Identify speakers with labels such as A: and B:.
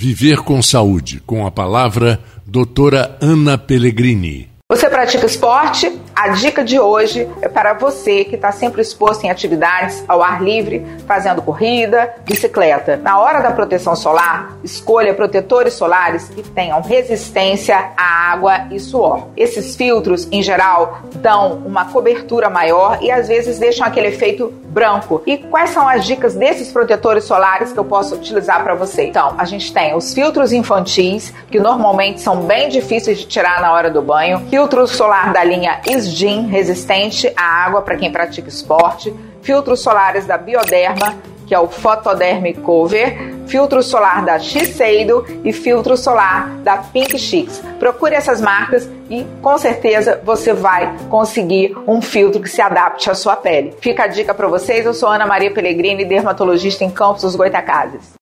A: Viver com Saúde, com a palavra doutora Ana Pellegrini.
B: Pratica esporte? A dica de hoje é para você que está sempre exposto em atividades ao ar livre, fazendo corrida, bicicleta. Na hora da proteção solar, escolha protetores solares que tenham resistência à água e suor. Esses filtros, em geral, dão uma cobertura maior e às vezes deixam aquele efeito branco. E quais são as dicas desses protetores solares que eu posso utilizar para você? Então, a gente tem os filtros infantis, que normalmente são bem difíceis de tirar na hora do banho, solar da linha Isgin, resistente à água para quem pratica esporte, filtros solares da Bioderma, que é o Photoderm Cover, filtro solar da Shiseido e filtro solar da Pink Chicks. Procure essas marcas e com certeza você vai conseguir um filtro que se adapte à sua pele. Fica a dica para vocês, eu sou Ana Maria Pellegrini, dermatologista em Campos dos Goitacazes.